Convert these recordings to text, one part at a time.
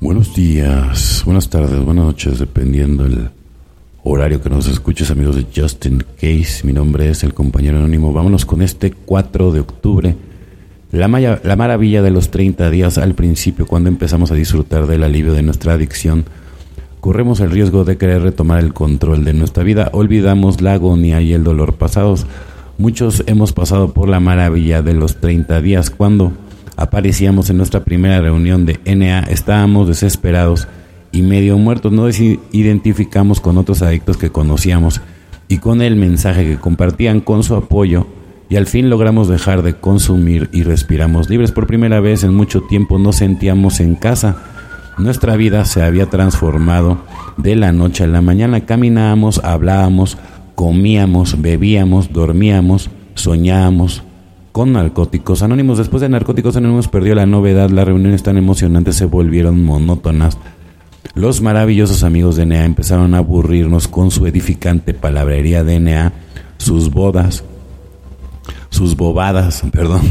Buenos días, buenas tardes, buenas noches, dependiendo el horario que nos escuches, amigos de Justin Case. Mi nombre es el compañero anónimo. Vámonos con este 4 de octubre. La, la maravilla de los 30 días al principio, cuando empezamos a disfrutar del alivio de nuestra adicción, corremos el riesgo de querer retomar el control de nuestra vida. Olvidamos la agonía y el dolor pasados. Muchos hemos pasado por la maravilla de los 30 días cuando aparecíamos en nuestra primera reunión de NA, estábamos desesperados y medio muertos, nos identificamos con otros adictos que conocíamos y con el mensaje que compartían con su apoyo y al fin logramos dejar de consumir y respiramos libres. Por primera vez en mucho tiempo nos sentíamos en casa. Nuestra vida se había transformado de la noche a la mañana. Caminábamos, hablábamos, comíamos, bebíamos, dormíamos, soñábamos, con Narcóticos Anónimos. Después de Narcóticos Anónimos perdió la novedad, las reuniones tan emocionantes se volvieron monótonas. Los maravillosos amigos de NEA empezaron a aburrirnos con su edificante palabrería de NEA, sus bodas, sus bobadas, perdón.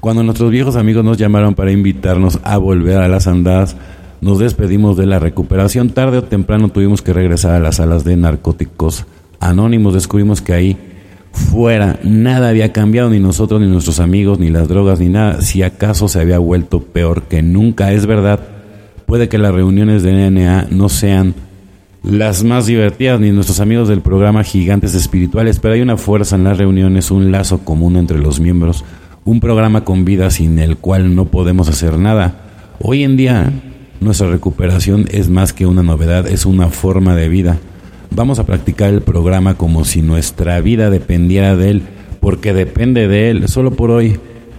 Cuando nuestros viejos amigos nos llamaron para invitarnos a volver a las andadas, nos despedimos de la recuperación. Tarde o temprano tuvimos que regresar a las salas de narcóticos anónimos. Descubrimos que ahí fuera. Nada había cambiado, ni nosotros, ni nuestros amigos, ni las drogas, ni nada. Si acaso se había vuelto peor que nunca. Es verdad, puede que las reuniones de NNA no sean las más divertidas, ni nuestros amigos del programa Gigantes Espirituales, pero hay una fuerza en las reuniones, un lazo común entre los miembros, un programa con vida sin el cual no podemos hacer nada. Hoy en día, nuestra recuperación es más que una novedad, es una forma de vida. Vamos a practicar el programa como si nuestra vida dependiera de él, porque depende de él. Solo por hoy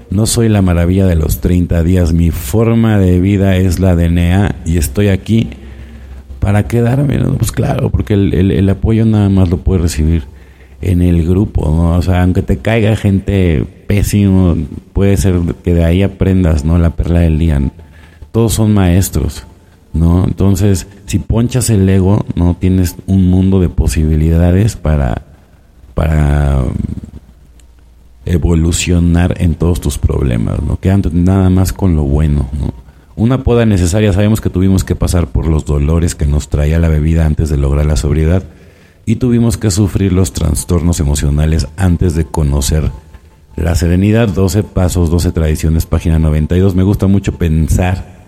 no soy la maravilla de los 30 días, mi forma de vida es la DNA y estoy aquí para quedarme. Pues claro, porque el, apoyo nada más lo puedes recibir en el grupo, ¿no? O sea, aunque te caiga gente pésimo, puede ser que de ahí aprendas, ¿no? La perla del día. Todos son maestros. ¿No? Entonces, si ponchas el ego, no tienes un mundo de posibilidades para, para um, evolucionar en todos tus problemas, ¿no? Quedando nada más con lo bueno, ¿no? Una poda necesaria, sabemos que tuvimos que pasar por los dolores que nos traía la bebida antes de lograr la sobriedad y tuvimos que sufrir los trastornos emocionales antes de conocer la serenidad. 12 pasos, 12 tradiciones, página 92. Me gusta mucho pensar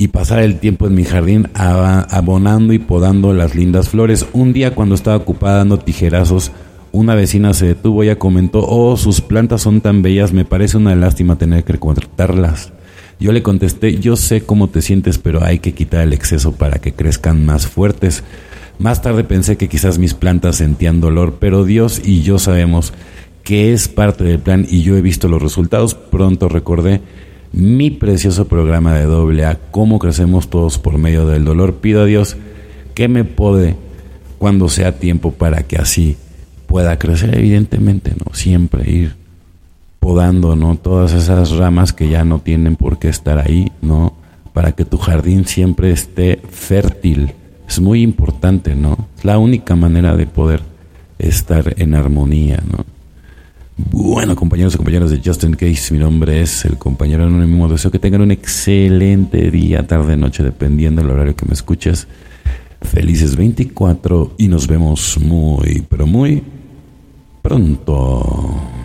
y pasar el tiempo en mi jardín abonando y podando las lindas flores. Un día cuando estaba ocupada dando tijerazos, una vecina se detuvo y comentó, oh, sus plantas son tan bellas, me parece una lástima tener que cortarlas. Yo le contesté, yo sé cómo te sientes, pero hay que quitar el exceso para que crezcan más fuertes. Más tarde pensé que quizás mis plantas sentían dolor, pero Dios y yo sabemos que es parte del plan y yo he visto los resultados. Pronto recordé mi precioso programa de doble A, cómo crecemos todos por medio del dolor. Pido a Dios que me pode cuando sea tiempo para que así pueda crecer, evidentemente, ¿no? Siempre ir podando, ¿no? Todas esas ramas que ya no tienen por qué estar ahí, ¿no? Para que tu jardín siempre esté fértil. Es muy importante, ¿no? Es la única manera de poder estar en armonía, ¿no? Bueno, compañeros y compañeras de Justin Case, mi nombre es el compañero anónimo. Deseo que tengan un excelente día, tarde, noche, dependiendo del horario que me escuches. Felices 24 y nos vemos muy, pero muy pronto.